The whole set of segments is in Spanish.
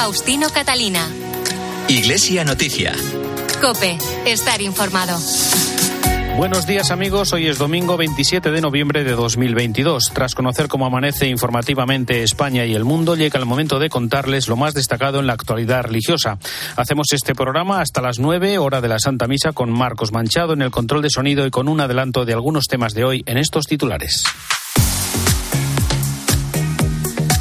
Faustino Catalina. Iglesia Noticia. Cope, estar informado. Buenos días amigos, hoy es domingo 27 de noviembre de 2022. Tras conocer cómo amanece informativamente España y el mundo, llega el momento de contarles lo más destacado en la actualidad religiosa. Hacemos este programa hasta las 9, hora de la Santa Misa, con Marcos Manchado en el control de sonido y con un adelanto de algunos temas de hoy en estos titulares.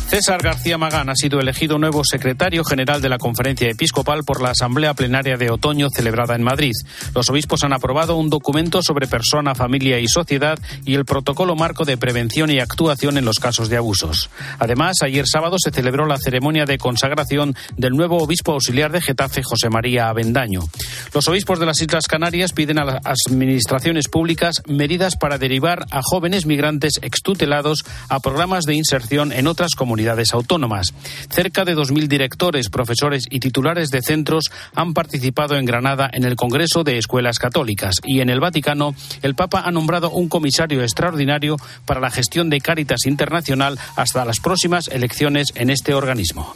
César García Magán ha sido elegido nuevo secretario general de la Conferencia Episcopal por la Asamblea Plenaria de Otoño celebrada en Madrid. Los obispos han aprobado un documento sobre persona, familia y sociedad y el protocolo marco de prevención y actuación en los casos de abusos. Además, ayer sábado se celebró la ceremonia de consagración del nuevo obispo auxiliar de Getafe, José María Avendaño. Los obispos de las Islas Canarias piden a las administraciones públicas medidas para derivar a jóvenes migrantes extutelados a programas de inserción en otras comunidades autónomas. Cerca de 2.000 directores, profesores y titulares de centros han participado en Granada en el Congreso de Escuelas Católicas y en el Vaticano el Papa ha nombrado un comisario extraordinario para la gestión de Cáritas Internacional hasta las próximas elecciones en este organismo.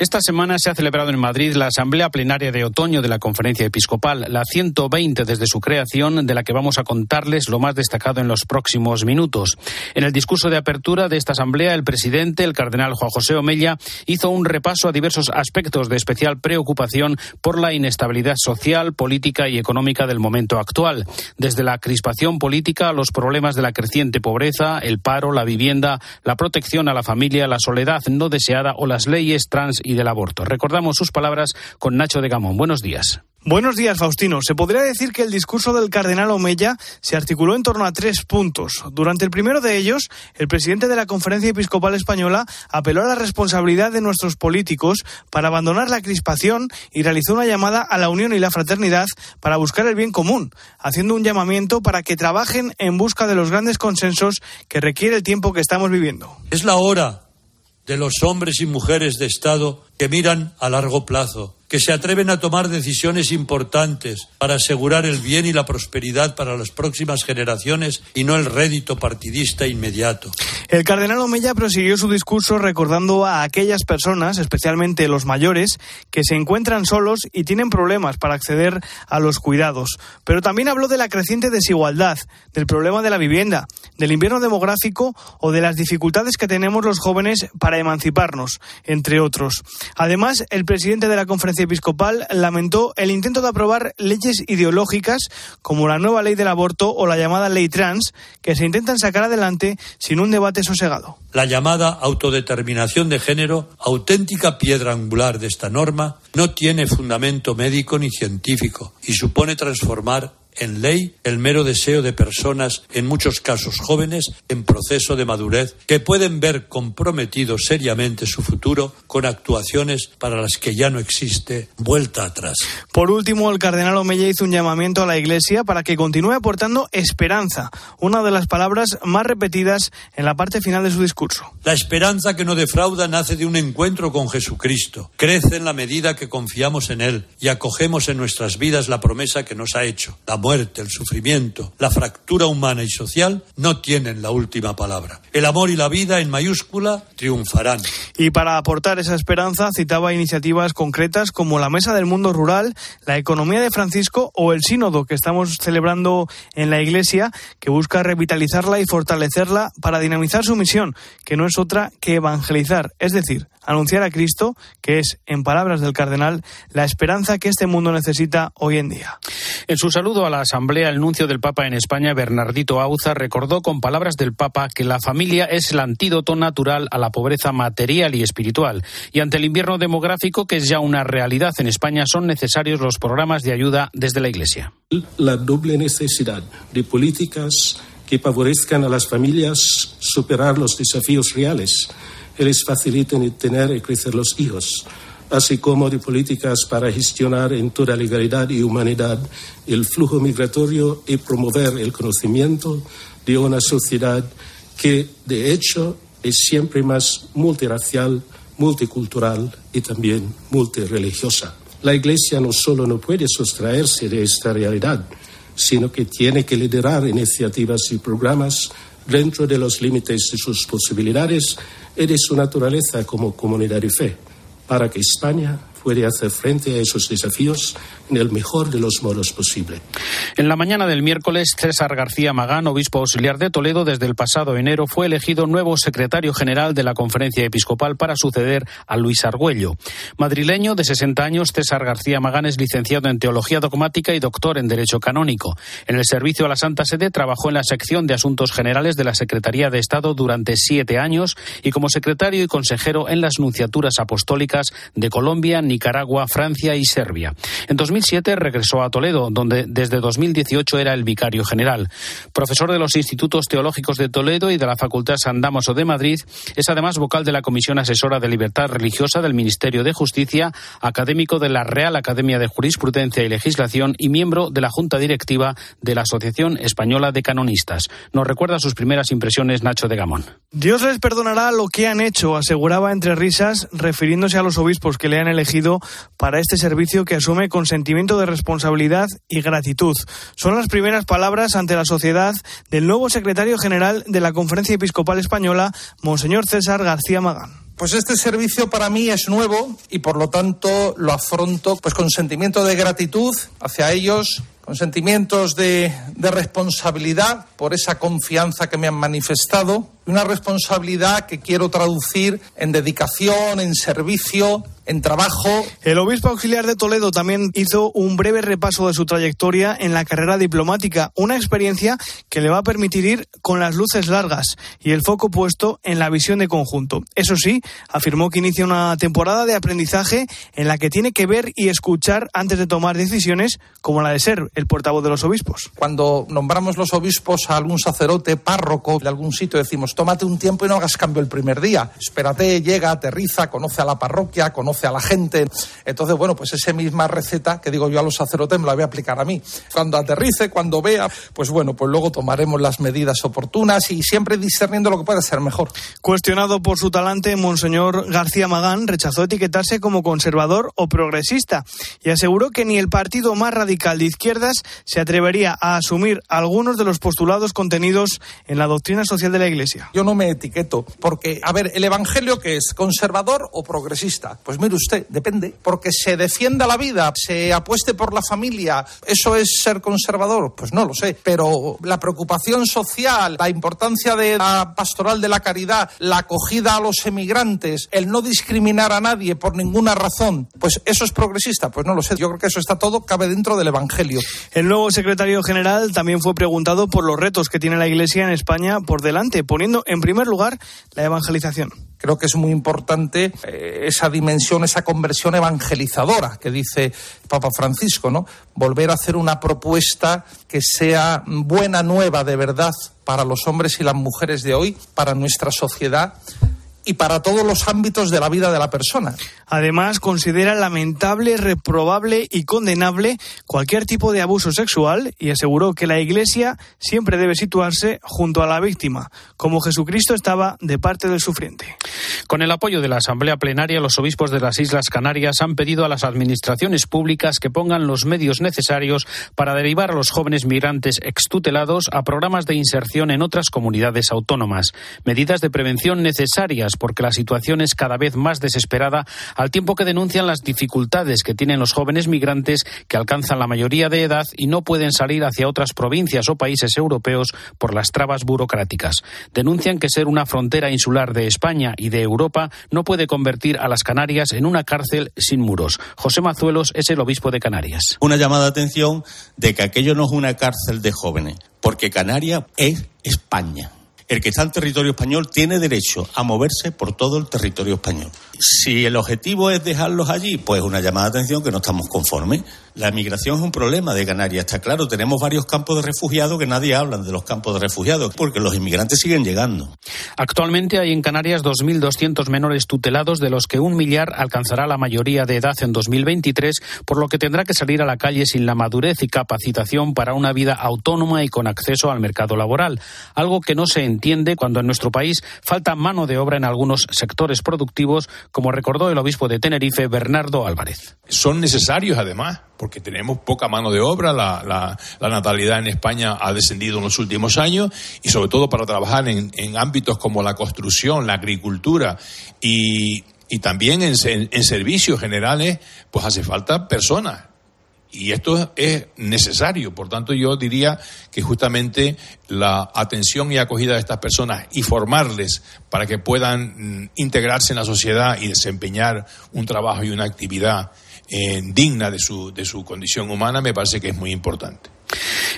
Esta semana se ha celebrado en Madrid la Asamblea Plenaria de Otoño de la Conferencia Episcopal, la 120 desde su creación, de la que vamos a contarles lo más destacado en los próximos minutos. En el discurso de apertura de esta Asamblea, el presidente, el cardenal Juan José Omella, hizo un repaso a diversos aspectos de especial preocupación por la inestabilidad social, política y económica del momento actual, desde la crispación política a los problemas de la creciente pobreza, el paro, la vivienda, la protección a la familia, la soledad no deseada o las leyes trans y del aborto. Recordamos sus palabras con Nacho de Gamón. Buenos días. Buenos días, Faustino. Se podría decir que el discurso del cardenal Omeya se articuló en torno a tres puntos. Durante el primero de ellos, el presidente de la Conferencia Episcopal Española apeló a la responsabilidad de nuestros políticos para abandonar la crispación y realizó una llamada a la unión y la fraternidad para buscar el bien común, haciendo un llamamiento para que trabajen en busca de los grandes consensos que requiere el tiempo que estamos viviendo. Es la hora de los hombres y mujeres de Estado que miran a largo plazo, que se atreven a tomar decisiones importantes para asegurar el bien y la prosperidad para las próximas generaciones y no el rédito partidista inmediato. El cardenal Omeya prosiguió su discurso recordando a aquellas personas, especialmente los mayores, que se encuentran solos y tienen problemas para acceder a los cuidados. Pero también habló de la creciente desigualdad, del problema de la vivienda, del invierno demográfico o de las dificultades que tenemos los jóvenes para emanciparnos, entre otros. Además, el presidente de la conferencia episcopal lamentó el intento de aprobar leyes ideológicas como la nueva ley del aborto o la llamada ley trans, que se intentan sacar adelante sin un debate sosegado. La llamada autodeterminación de género, auténtica piedra angular de esta norma, no tiene fundamento médico ni científico y supone transformar en ley el mero deseo de personas, en muchos casos jóvenes, en proceso de madurez, que pueden ver comprometido seriamente su futuro con actuaciones para las que ya no existe vuelta atrás. Por último, el cardenal Omeya hizo un llamamiento a la Iglesia para que continúe aportando esperanza, una de las palabras más repetidas en la parte final de su discurso. La esperanza que no defrauda nace de un encuentro con Jesucristo. Crece en la medida que confiamos en Él y acogemos en nuestras vidas la promesa que nos ha hecho. La muerte, el sufrimiento, la fractura humana y social no tienen la última palabra. El amor y la vida en mayúscula triunfarán. Y para aportar esa esperanza citaba iniciativas concretas como la Mesa del Mundo Rural, la Economía de Francisco o el Sínodo que estamos celebrando en la Iglesia, que busca revitalizarla y fortalecerla para dinamizar su misión, que no es otra que evangelizar, es decir, anunciar a Cristo, que es, en palabras del cardenal, la esperanza que este mundo necesita hoy en día. En su saludo a la Asamblea, el nuncio del Papa en España, Bernardito Auza, recordó con palabras del Papa que la familia es el antídoto natural a la pobreza material y espiritual. Y ante el invierno demográfico, que es ya una realidad en España, son necesarios los programas de ayuda desde la Iglesia. La doble necesidad de políticas que favorezcan a las familias superar los desafíos reales que les faciliten tener y crecer los hijos así como de políticas para gestionar en toda legalidad y humanidad el flujo migratorio y promover el conocimiento de una sociedad que, de hecho, es siempre más multiracial, multicultural y también multireligiosa. La Iglesia no solo no puede sustraerse de esta realidad, sino que tiene que liderar iniciativas y programas dentro de los límites de sus posibilidades y de su naturaleza como comunidad de fe, para que España puede hacer frente a esos desafíos en el mejor de los modos posible. En la mañana del miércoles, César García Magán, obispo auxiliar de Toledo, desde el pasado enero fue elegido nuevo secretario general de la Conferencia Episcopal para suceder a Luis Argüello. Madrileño de 60 años, César García Magán es licenciado en Teología Dogmática y doctor en Derecho Canónico. En el servicio a la Santa Sede trabajó en la sección de Asuntos Generales de la Secretaría de Estado durante siete años y como secretario y consejero en las nunciaturas apostólicas de Colombia, Nicaragua, Francia y Serbia. En 2007 regresó a Toledo, donde desde 2018 era el vicario general. Profesor de los Institutos Teológicos de Toledo y de la Facultad San Damaso de Madrid, es además vocal de la Comisión Asesora de Libertad Religiosa del Ministerio de Justicia, académico de la Real Academia de Jurisprudencia y Legislación y miembro de la Junta Directiva de la Asociación Española de Canonistas. Nos recuerda sus primeras impresiones Nacho de Gamón. Dios les perdonará lo que han hecho, aseguraba entre risas, refiriéndose a los obispos que le han elegido para este servicio que asume con sentimiento de responsabilidad y gratitud. Son las primeras palabras ante la sociedad del nuevo secretario general de la Conferencia Episcopal Española, Monseñor César García Magán. Pues este servicio para mí es nuevo y por lo tanto lo afronto pues con sentimiento de gratitud hacia ellos, con sentimientos de, de, responsabilidad por esa confianza que me han manifestado, una responsabilidad que quiero traducir en dedicación, en servicio, en trabajo. El obispo auxiliar de Toledo también hizo un breve repaso de su trayectoria en la carrera diplomática, una experiencia que le va a permitir ir con las luces largas y el foco puesto en la visión de conjunto. Eso sí, afirmó que inicia una temporada de aprendizaje en la que tiene que ver y escuchar antes de tomar decisiones como la de ser el portavoz de los obispos. Cuando nombramos los obispos a algún sacerdote, párroco de algún sitio, decimos, tómate un tiempo y no hagas cambio el primer día. Espérate, llega, aterriza, conoce a la parroquia, conoce a la gente. Entonces, bueno, pues esa misma receta que digo yo a los sacerdotes me la voy a aplicar a mí. Cuando aterrice, cuando vea, pues bueno, pues luego tomaremos las medidas oportunas y siempre discerniendo lo que puede ser mejor. Cuestionado por su talante, Monseñor García Magán rechazó etiquetarse como conservador o progresista y aseguró que ni el partido más radical de izquierdas se atrevería a asumir algunos de los postulados contenidos en la doctrina social de la Iglesia. Yo no me etiqueto porque, a ver, el Evangelio que es conservador o progresista. Pues mire usted, depende, porque se defienda la vida, se apueste por la familia, ¿eso es ser conservador? Pues no lo sé, pero la preocupación social, la importancia de la pastoral de la caridad, la acogida a los emigrantes, el no discriminar a nadie por ninguna razón, pues eso es progresista, pues no lo sé, yo creo que eso está todo, cabe dentro del Evangelio. El nuevo secretario general también fue preguntado por los retos que tiene la Iglesia en España por delante, poniendo en primer lugar la evangelización. Creo que es muy importante eh, esa dimensión, esa conversión evangelizadora que dice Papa Francisco, ¿no? Volver a hacer una propuesta que sea buena nueva de verdad para los hombres y las mujeres de hoy, para nuestra sociedad y para todos los ámbitos de la vida de la persona. Además, considera lamentable, reprobable y condenable cualquier tipo de abuso sexual y aseguró que la Iglesia siempre debe situarse junto a la víctima, como Jesucristo estaba de parte del sufriente. Con el apoyo de la Asamblea Plenaria, los obispos de las Islas Canarias han pedido a las administraciones públicas que pongan los medios necesarios para derivar a los jóvenes migrantes extutelados a programas de inserción en otras comunidades autónomas. Medidas de prevención necesarias porque la situación es cada vez más desesperada, al tiempo que denuncian las dificultades que tienen los jóvenes migrantes que alcanzan la mayoría de edad y no pueden salir hacia otras provincias o países europeos por las trabas burocráticas. Denuncian que ser una frontera insular de España y de Europa no puede convertir a las Canarias en una cárcel sin muros. José Mazuelos es el obispo de Canarias. Una llamada de atención de que aquello no es una cárcel de jóvenes, porque Canarias es España el que está en territorio español tiene derecho a moverse por todo el territorio español. Si el objetivo es dejarlos allí, pues una llamada de atención que no estamos conformes. La migración es un problema de Canarias, está claro. Tenemos varios campos de refugiados que nadie habla de los campos de refugiados, porque los inmigrantes siguen llegando. Actualmente hay en Canarias 2.200 menores tutelados, de los que un millar alcanzará la mayoría de edad en 2023, por lo que tendrá que salir a la calle sin la madurez y capacitación para una vida autónoma y con acceso al mercado laboral, algo que no se entiende entiende cuando en nuestro país falta mano de obra en algunos sectores productivos, como recordó el obispo de Tenerife, Bernardo Álvarez. Son necesarios además, porque tenemos poca mano de obra, la, natalidad en España ha descendido en los últimos años y sobre todo para trabajar en, ámbitos como la construcción, la agricultura y, también en, en servicios generales, pues hace falta personas y esto es necesario. Por tanto, yo diría que justamente la atención y acogida de estas personas y formarles para que puedan mm, integrarse en la sociedad y desempeñar un trabajo y una actividad eh, digna de su, de su condición humana me parece que es muy importante.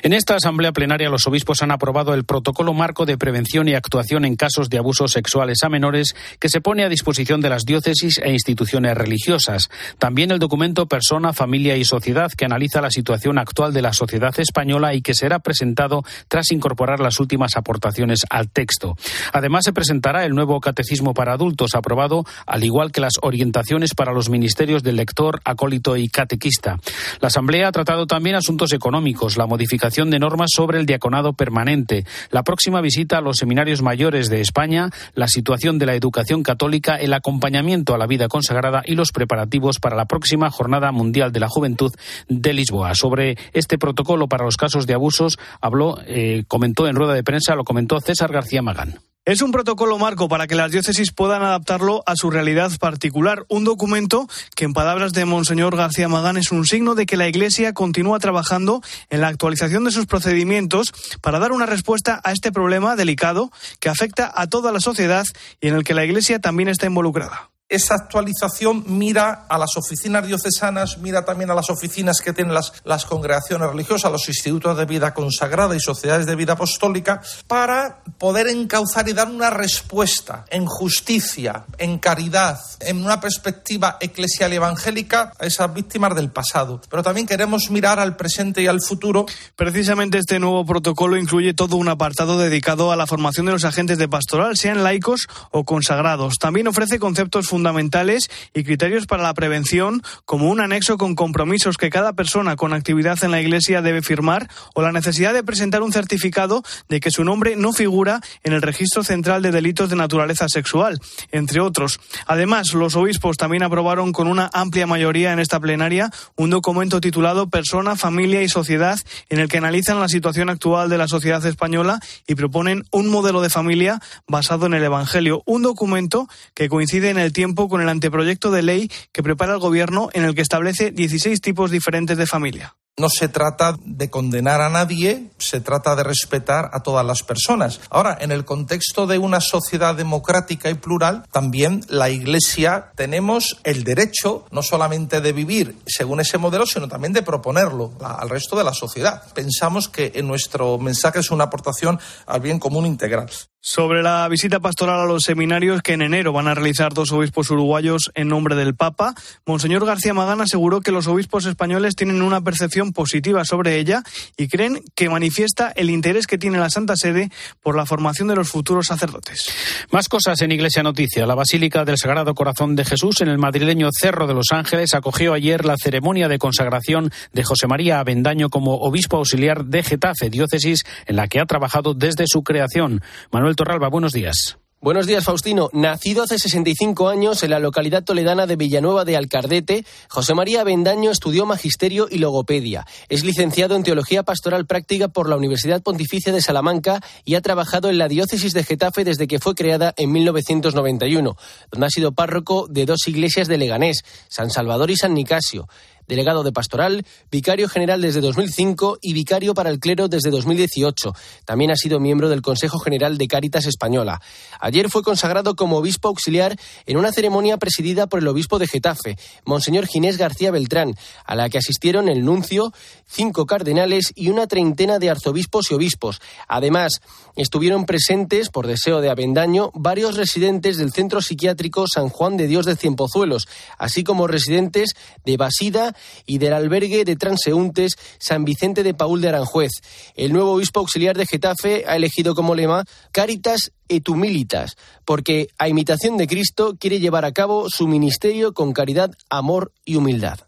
En esta asamblea plenaria los obispos han aprobado el protocolo marco de prevención y actuación en casos de abusos sexuales a menores que se pone a disposición de las diócesis e instituciones religiosas. También el documento Persona, Familia y Sociedad que analiza la situación actual de la sociedad española y que será presentado tras incorporar las últimas aportaciones al texto. Además se presentará el nuevo catecismo para adultos aprobado, al igual que las orientaciones para los ministerios del lector, acólito y catequista. La asamblea ha tratado también asuntos económicos, la modificación de normas sobre el diaconado permanente, la próxima visita a los seminarios mayores de España, la situación de la educación católica, el acompañamiento a la vida consagrada y los preparativos para la próxima Jornada Mundial de la Juventud de Lisboa. Sobre este protocolo para los casos de abusos habló, eh, comentó en rueda de prensa, lo comentó César García Magán. Es un protocolo marco para que las diócesis puedan adaptarlo a su realidad particular. Un documento que, en palabras de Monseñor García Magán, es un signo de que la Iglesia continúa trabajando en la actualización de sus procedimientos para dar una respuesta a este problema delicado que afecta a toda la sociedad y en el que la Iglesia también está involucrada esa actualización mira a las oficinas diocesanas, mira también a las oficinas que tienen las, las congregaciones religiosas, los institutos de vida consagrada y sociedades de vida apostólica, para poder encauzar y dar una respuesta en justicia, en caridad, en una perspectiva eclesial y evangélica a esas víctimas del pasado. Pero también queremos mirar al presente y al futuro. Precisamente este nuevo protocolo incluye todo un apartado dedicado a la formación de los agentes de pastoral, sean laicos o consagrados. También ofrece conceptos fundamentales fundamentales y criterios para la prevención, como un anexo con compromisos que cada persona con actividad en la Iglesia debe firmar, o la necesidad de presentar un certificado de que su nombre no figura en el registro central de delitos de naturaleza sexual, entre otros. Además, los obispos también aprobaron con una amplia mayoría en esta plenaria un documento titulado Persona, Familia y Sociedad, en el que analizan la situación actual de la sociedad española y proponen un modelo de familia basado en el Evangelio. Un documento que coincide en el tiempo con el anteproyecto de ley que prepara el Gobierno en el que establece 16 tipos diferentes de familia. No se trata de condenar a nadie, se trata de respetar a todas las personas. Ahora, en el contexto de una sociedad democrática y plural, también la Iglesia tenemos el derecho no solamente de vivir según ese modelo, sino también de proponerlo al resto de la sociedad. Pensamos que en nuestro mensaje es una aportación al bien común integral. Sobre la visita pastoral a los seminarios que en enero van a realizar dos obispos uruguayos en nombre del Papa, Monseñor García Magán aseguró que los obispos españoles tienen una percepción positiva sobre ella y creen que manifiesta el interés que tiene la Santa Sede por la formación de los futuros sacerdotes. Más cosas en Iglesia Noticia. La Basílica del Sagrado Corazón de Jesús en el madrileño Cerro de los Ángeles acogió ayer la ceremonia de consagración de José María Avendaño como obispo auxiliar de Getafe, diócesis en la que ha trabajado desde su creación. Manuel Torralba, buenos días. Buenos días, Faustino. Nacido hace 65 años en la localidad toledana de Villanueva de Alcardete, José María Bendaño estudió magisterio y logopedia. Es licenciado en Teología Pastoral Práctica por la Universidad Pontificia de Salamanca y ha trabajado en la diócesis de Getafe desde que fue creada en 1991, donde ha sido párroco de dos iglesias de Leganés, San Salvador y San Nicasio delegado de pastoral, vicario general desde 2005 y vicario para el clero desde 2018. También ha sido miembro del Consejo General de Cáritas Española. Ayer fue consagrado como obispo auxiliar en una ceremonia presidida por el obispo de Getafe, Monseñor Ginés García Beltrán, a la que asistieron el nuncio, cinco cardenales y una treintena de arzobispos y obispos. Además, estuvieron presentes, por deseo de Avendaño, varios residentes del Centro Psiquiátrico San Juan de Dios de Cienpozuelos, así como residentes de Basida y del albergue de transeúntes San Vicente de Paul de Aranjuez. El nuevo obispo auxiliar de Getafe ha elegido como lema Caritas et humilitas, porque a imitación de Cristo quiere llevar a cabo su ministerio con caridad, amor y humildad.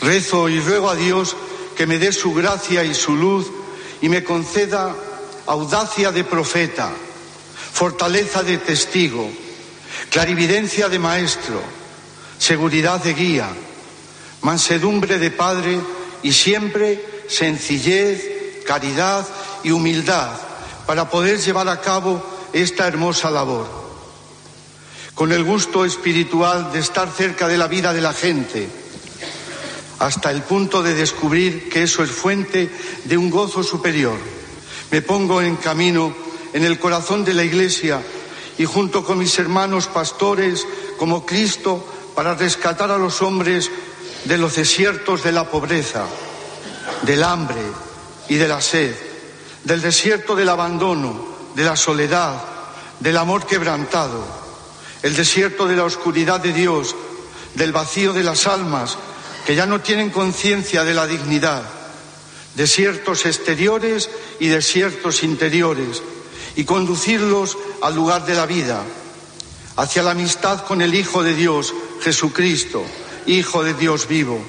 Rezo y ruego a Dios que me dé su gracia y su luz y me conceda audacia de profeta, fortaleza de testigo, clarividencia de maestro, seguridad de guía, mansedumbre de padre y siempre sencillez, caridad y humildad para poder llevar a cabo esta hermosa labor. Con el gusto espiritual de estar cerca de la vida de la gente, hasta el punto de descubrir que eso es fuente de un gozo superior. Me pongo en camino en el corazón de la Iglesia y junto con mis hermanos pastores como Cristo para rescatar a los hombres de los desiertos de la pobreza, del hambre y de la sed, del desierto del abandono, de la soledad, del amor quebrantado, el desierto de la oscuridad de Dios, del vacío de las almas que ya no tienen conciencia de la dignidad, desiertos exteriores y desiertos interiores, y conducirlos al lugar de la vida, hacia la amistad con el Hijo de Dios, Jesucristo, Hijo de Dios vivo,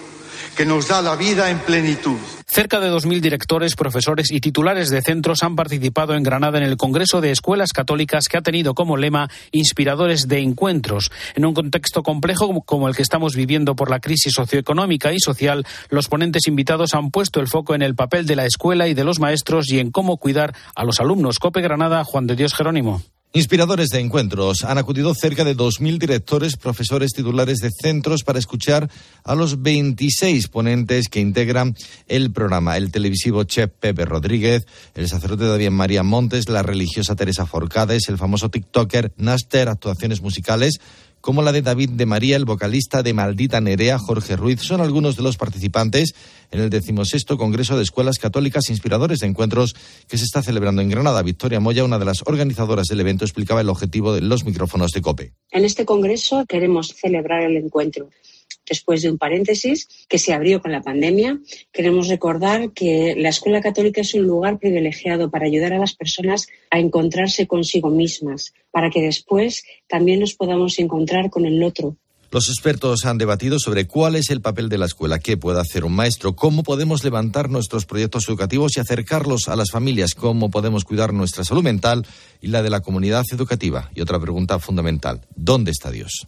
que nos da la vida en plenitud. Cerca de 2.000 directores, profesores y titulares de centros han participado en Granada en el Congreso de Escuelas Católicas que ha tenido como lema Inspiradores de Encuentros. En un contexto complejo como el que estamos viviendo por la crisis socioeconómica y social, los ponentes invitados han puesto el foco en el papel de la escuela y de los maestros y en cómo cuidar a los alumnos. Cope Granada, Juan de Dios Jerónimo. Inspiradores de encuentros. Han acudido cerca de 2.000 directores, profesores titulares de centros para escuchar a los 26 ponentes que integran el programa. El televisivo chef Pepe Rodríguez, el sacerdote David María Montes, la religiosa Teresa Forcades, el famoso TikToker Naster, actuaciones musicales como la de David de María, el vocalista de Maldita Nerea, Jorge Ruiz, son algunos de los participantes en el decimosexto Congreso de Escuelas Católicas Inspiradores de Encuentros que se está celebrando en Granada. Victoria Moya, una de las organizadoras del evento, explicaba el objetivo de los micrófonos de COPE. En este Congreso queremos celebrar el encuentro después de un paréntesis que se abrió con la pandemia, queremos recordar que la escuela católica es un lugar privilegiado para ayudar a las personas a encontrarse consigo mismas, para que después también nos podamos encontrar con el otro, los expertos han debatido sobre cuál es el papel de la escuela, qué puede hacer un maestro, cómo podemos levantar nuestros proyectos educativos y acercarlos a las familias, cómo podemos cuidar nuestra salud mental y la de la comunidad educativa. Y otra pregunta fundamental, ¿dónde está Dios?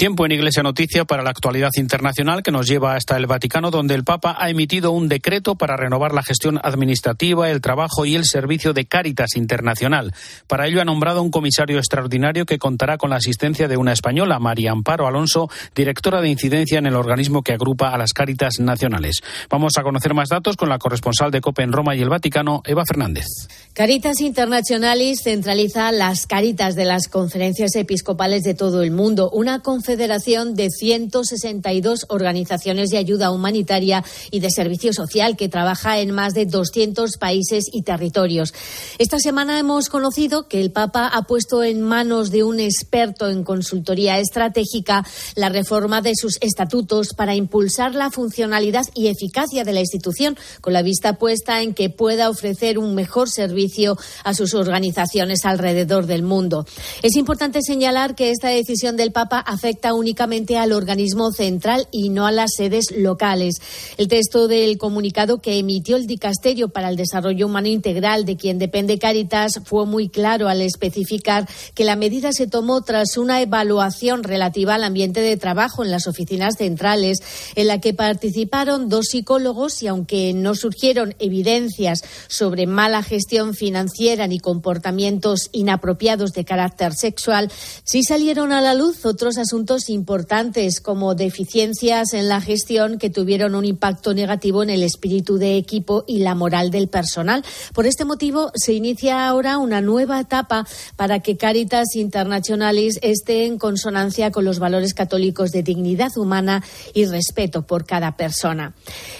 Tiempo en Iglesia Noticia para la actualidad internacional que nos lleva hasta el Vaticano, donde el Papa ha emitido un decreto para renovar la gestión administrativa, el trabajo y el servicio de Cáritas Internacional. Para ello ha nombrado un comisario extraordinario que contará con la asistencia de una española, María Amparo Alonso, directora de incidencia en el organismo que agrupa a las Cáritas nacionales. Vamos a conocer más datos con la corresponsal de COPE en Roma y el Vaticano, Eva Fernández. Caritas Internacionalis centraliza las Caritas de las conferencias episcopales de todo el mundo, una confederación de 162 organizaciones de ayuda humanitaria y de servicio social que trabaja en más de 200 países y territorios. Esta semana hemos conocido que el Papa ha puesto en manos de un experto en consultoría estratégica la reforma de sus estatutos para impulsar la funcionalidad y eficacia de la institución, con la vista puesta en que pueda ofrecer un mejor servicio a sus organizaciones alrededor del mundo. Es importante señalar que esta decisión del Papa afecta únicamente al organismo central y no a las sedes locales. El texto del comunicado que emitió el Dicasterio para el Desarrollo Humano Integral, de quien depende Caritas, fue muy claro al especificar que la medida se tomó tras una evaluación relativa al ambiente de trabajo en las oficinas centrales, en la que participaron dos psicólogos y aunque no surgieron evidencias sobre mala gestión financiera ni comportamientos inapropiados de carácter sexual, sí salieron a la luz otros asuntos puntos importantes como deficiencias en la gestión que tuvieron un impacto negativo en el espíritu de equipo y la moral del personal. Por este motivo se inicia ahora una nueva etapa para que Caritas Internationalis esté en consonancia con los valores católicos de dignidad humana y respeto por cada persona.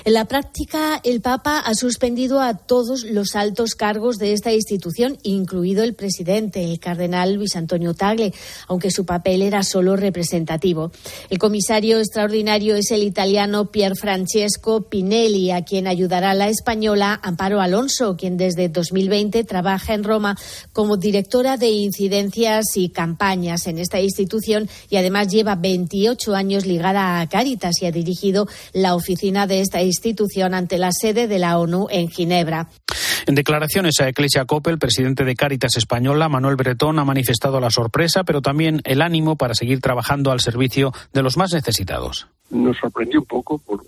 En la práctica, el Papa ha suspendido a todos los altos cargos de esta institución, incluido el presidente, el cardenal Luis Antonio Tagle, aunque su papel era solo representativo. El comisario extraordinario es el italiano Pier Francesco Pinelli, a quien ayudará la española Amparo Alonso, quien desde 2020 trabaja en Roma como directora de incidencias y campañas en esta institución y además lleva 28 años ligada a Cáritas y ha dirigido la oficina de esta institución ante la sede de la ONU en Ginebra. En declaraciones a Ecclesia Coppel, presidente de Cáritas Española, Manuel Bretón ha manifestado la sorpresa, pero también el ánimo para seguir trabajando al servicio de los más necesitados. Nos sorprendió un poco por,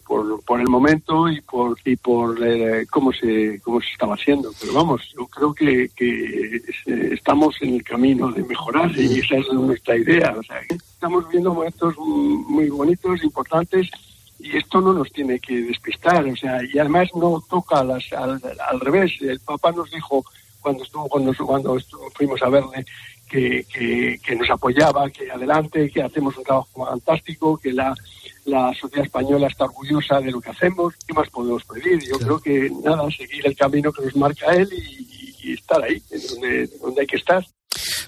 por, el momento y por y por eh, cómo se cómo se estaba haciendo. Pero vamos yo creo que, que estamos en el camino de mejorar y esa es nuestra idea. O sea estamos viendo momentos muy bonitos importantes y esto no nos tiene que despistar, o sea, y además no toca las, al, revés. El Papa nos dijo cuando estuvo cuando, cuando fuimos a verle que, que, nos apoyaba, que adelante, que hacemos un trabajo fantástico, que la, la sociedad española está orgullosa de lo que hacemos. ¿Qué más podemos pedir? Yo creo que nada, seguir el camino que nos marca él y, y estar ahí, donde, donde hay que estar.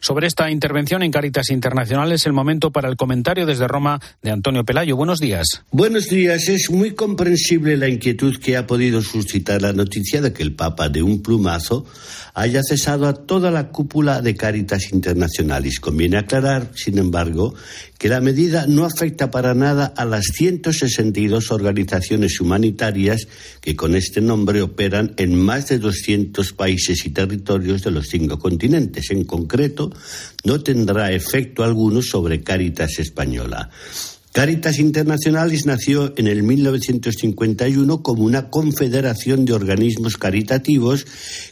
Sobre esta intervención en Caritas Internacional es el momento para el comentario desde Roma de Antonio Pelayo. Buenos días. Buenos días. Es muy comprensible la inquietud que ha podido suscitar la noticia de que el Papa de un plumazo haya cesado a toda la cúpula de Caritas Internacionales. Conviene aclarar, sin embargo, que la medida no afecta para nada a las 162 organizaciones humanitarias que con este nombre operan en más de 200 países y territorios de los cinco continentes. En concreto, no tendrá efecto alguno sobre Caritas Española. Caritas Internacionalis nació en el 1951 como una confederación de organismos caritativos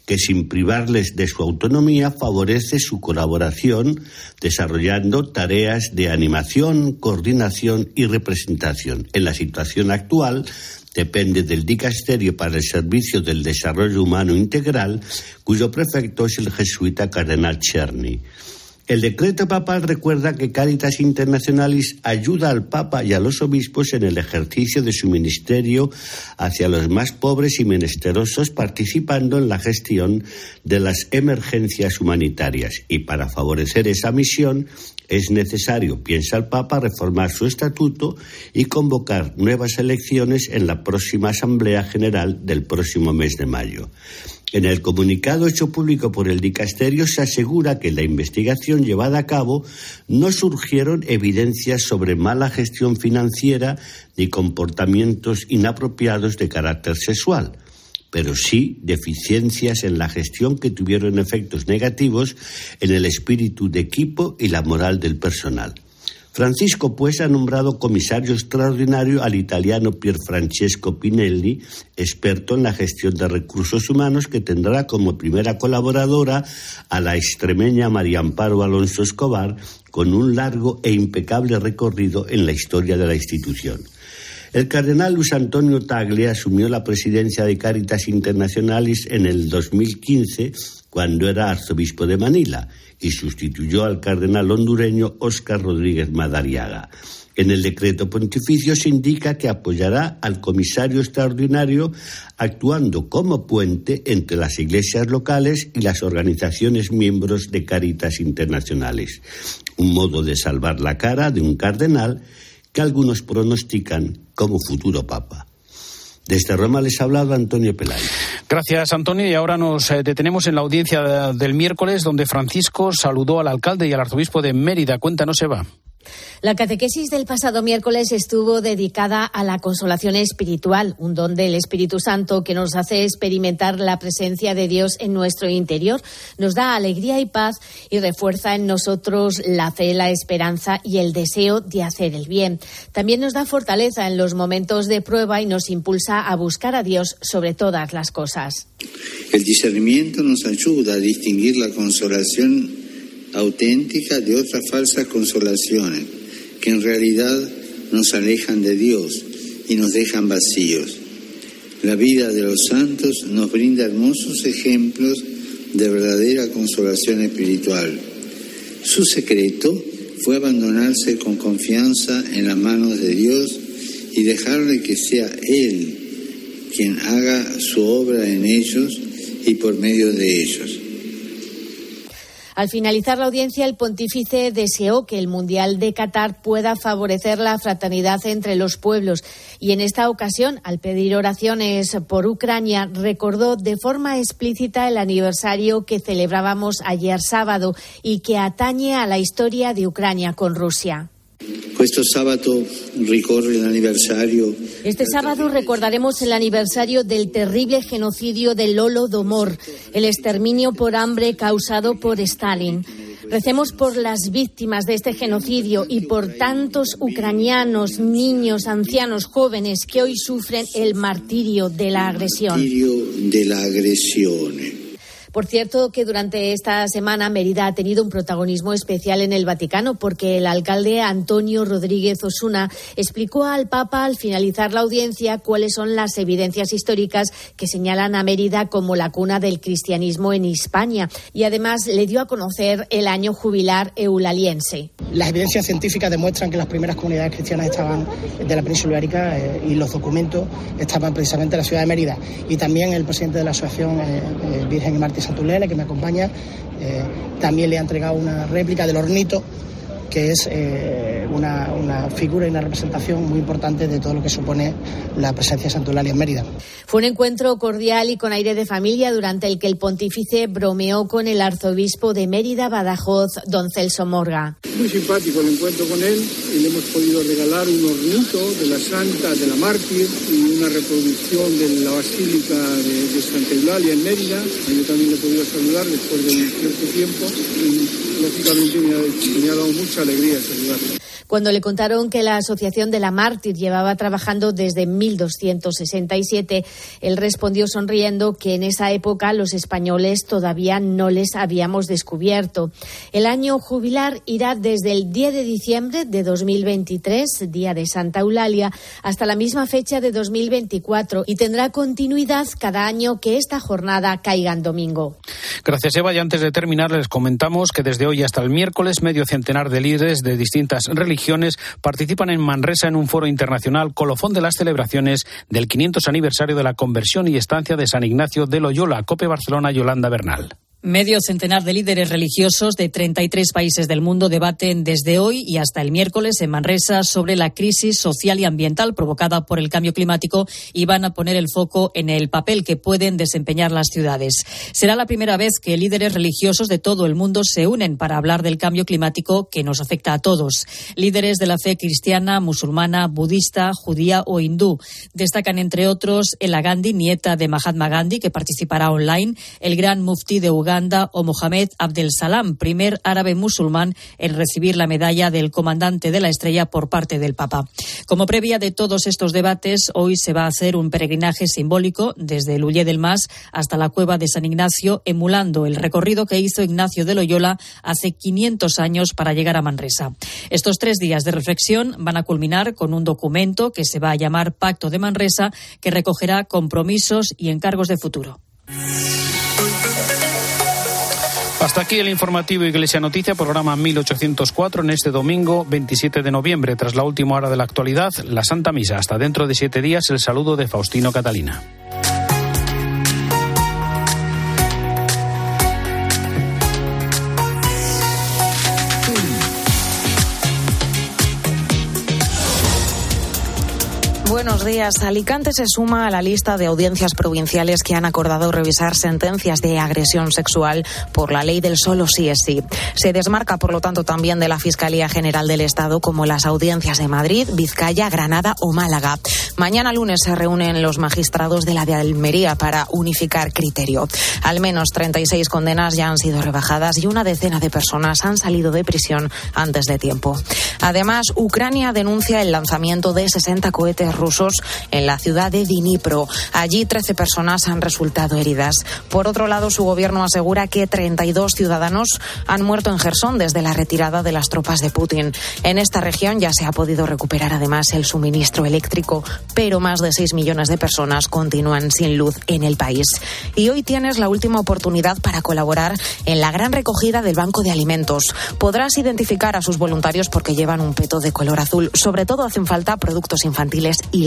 que, sin privarles de su autonomía, favorece su colaboración desarrollando tareas de animación, coordinación y representación. En la situación actual, depende del Dicasterio para el Servicio del Desarrollo Humano Integral, cuyo prefecto es el jesuita Cardenal Cherny. El decreto papal recuerda que Caritas Internationalis ayuda al Papa y a los obispos en el ejercicio de su ministerio hacia los más pobres y menesterosos, participando en la gestión de las emergencias humanitarias. Y para favorecer esa misión es necesario, piensa el Papa, reformar su estatuto y convocar nuevas elecciones en la próxima Asamblea General del próximo mes de mayo. En el comunicado hecho público por el dicasterio se asegura que en la investigación llevada a cabo no surgieron evidencias sobre mala gestión financiera ni comportamientos inapropiados de carácter sexual, pero sí deficiencias en la gestión que tuvieron efectos negativos en el espíritu de equipo y la moral del personal. Francisco, pues, ha nombrado comisario extraordinario al italiano Pier Francesco Pinelli, experto en la gestión de recursos humanos, que tendrá como primera colaboradora a la extremeña María Amparo Alonso Escobar, con un largo e impecable recorrido en la historia de la institución. El cardenal Luis Antonio Tagle asumió la presidencia de Caritas Internacionalis en el 2015, cuando era arzobispo de Manila y sustituyó al cardenal hondureño Óscar Rodríguez Madariaga. En el decreto pontificio se indica que apoyará al comisario extraordinario actuando como puente entre las iglesias locales y las organizaciones miembros de Caritas Internacionales. Un modo de salvar la cara de un cardenal que algunos pronostican como futuro papa. Desde Roma les ha hablado Antonio Pelayo. Gracias, Antonio. Y ahora nos eh, detenemos en la audiencia del miércoles, donde Francisco saludó al alcalde y al arzobispo de Mérida. Cuéntanos, Eva. La catequesis del pasado miércoles estuvo dedicada a la consolación espiritual, un don del Espíritu Santo que nos hace experimentar la presencia de Dios en nuestro interior, nos da alegría y paz y refuerza en nosotros la fe, la esperanza y el deseo de hacer el bien. También nos da fortaleza en los momentos de prueba y nos impulsa a buscar a Dios sobre todas las cosas. El discernimiento nos ayuda a distinguir la consolación auténtica de otras falsas consolaciones que en realidad nos alejan de Dios y nos dejan vacíos. La vida de los santos nos brinda hermosos ejemplos de verdadera consolación espiritual. Su secreto fue abandonarse con confianza en las manos de Dios y dejarle que sea Él quien haga su obra en ellos y por medio de ellos. Al finalizar la audiencia, el pontífice deseó que el Mundial de Qatar pueda favorecer la fraternidad entre los pueblos y en esta ocasión, al pedir oraciones por Ucrania, recordó de forma explícita el aniversario que celebrábamos ayer sábado y que atañe a la historia de Ucrania con Rusia. Este sábado Este sábado recordaremos el aniversario del terrible genocidio del Lolo Domor, el exterminio por hambre causado por Stalin. Recemos por las víctimas de este genocidio y por tantos ucranianos, niños, ancianos, jóvenes que hoy sufren el martirio de la agresión. Martirio de la agresión. Por cierto, que durante esta semana Mérida ha tenido un protagonismo especial en el Vaticano porque el alcalde Antonio Rodríguez Osuna explicó al Papa al finalizar la audiencia cuáles son las evidencias históricas que señalan a Mérida como la cuna del cristianismo en España y además le dio a conocer el año jubilar eulaliense. Las evidencias científicas demuestran que las primeras comunidades cristianas estaban de la península ibérica eh, y los documentos estaban precisamente en la ciudad de Mérida y también el presidente de la Asociación eh, eh, Virgen y Mártir Satulele, que me acompaña, eh, también le ha entregado una réplica del hornito que es eh, una, una, figura y una representación muy importante de todo lo que supone la presencia de Santulalia en Mérida. Fue un encuentro cordial y con aire de familia durante el que el pontífice bromeó con el arzobispo de Mérida, Badajoz, don Celso Morga. Muy simpático el encuentro con él y le hemos podido regalar un hornito de la Santa, de la Mártir y una reproducción de la Basílica de, de Santa Eulalia en Mérida. Yo también le he podido saludar después de un cierto tiempo y lógicamente me ha, me ha dado mucha alegría saludarlo. Cuando le contaron que la Asociación de la Mártir llevaba trabajando desde 1267, él respondió sonriendo que en esa época los españoles todavía no les habíamos descubierto. El año jubilar irá desde el 10 de diciembre de 2023, día de Santa Eulalia, hasta la misma fecha de 2024 y tendrá continuidad cada año que esta jornada caiga en domingo. Gracias, Eva. Y antes de terminar, les comentamos que desde hoy hasta el miércoles, medio centenar de líderes de distintas religiones participan en Manresa en un foro internacional colofón de las celebraciones del 500 aniversario de la conversión y estancia de San Ignacio de Loyola, Cope Barcelona, Yolanda Bernal. Medio centenar de líderes religiosos de 33 países del mundo debaten desde hoy y hasta el miércoles en Manresa sobre la crisis social y ambiental provocada por el cambio climático y van a poner el foco en el papel que pueden desempeñar las ciudades. Será la primera vez que líderes religiosos de todo el mundo se unen para hablar del cambio climático que nos afecta a todos. Líderes de la fe cristiana, musulmana, budista, judía o hindú. Destacan entre otros el Gandhi, nieta de Mahatma Gandhi, que participará online, el gran mufti de Uganda, o Mohamed Abdel Salam, primer árabe musulmán en recibir la medalla del comandante de la estrella por parte del Papa. Como previa de todos estos debates, hoy se va a hacer un peregrinaje simbólico desde el Ullé del Mas hasta la cueva de San Ignacio, emulando el recorrido que hizo Ignacio de Loyola hace 500 años para llegar a Manresa. Estos tres días de reflexión van a culminar con un documento que se va a llamar Pacto de Manresa, que recogerá compromisos y encargos de futuro. Hasta aquí el informativo Iglesia Noticia, programa 1804 en este domingo 27 de noviembre. Tras la última hora de la actualidad, la Santa Misa. Hasta dentro de siete días, el saludo de Faustino Catalina. Buenos días. Alicante se suma a la lista de audiencias provinciales que han acordado revisar sentencias de agresión sexual por la ley del solo sí es sí. Se desmarca, por lo tanto, también de la Fiscalía General del Estado como las audiencias de Madrid, Vizcaya, Granada o Málaga. Mañana lunes se reúnen los magistrados de la de Almería para unificar criterio. Al menos 36 condenas ya han sido rebajadas y una decena de personas han salido de prisión antes de tiempo. Además, Ucrania denuncia el lanzamiento de 60 cohetes rusos en la ciudad de Dnipro. Allí 13 personas han resultado heridas. Por otro lado, su gobierno asegura que 32 ciudadanos han muerto en Gerson desde la retirada de las tropas de Putin. En esta región ya se ha podido recuperar además el suministro eléctrico, pero más de 6 millones de personas continúan sin luz en el país. Y hoy tienes la última oportunidad para colaborar en la gran recogida del Banco de Alimentos. Podrás identificar a sus voluntarios porque llevan un peto de color azul. Sobre todo hacen falta productos infantiles y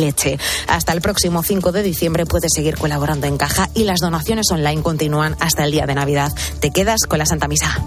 Hasta el próximo 5 de diciembre puedes seguir colaborando en caja y las donaciones online continúan hasta el día de Navidad. Te quedas con la Santa Misa.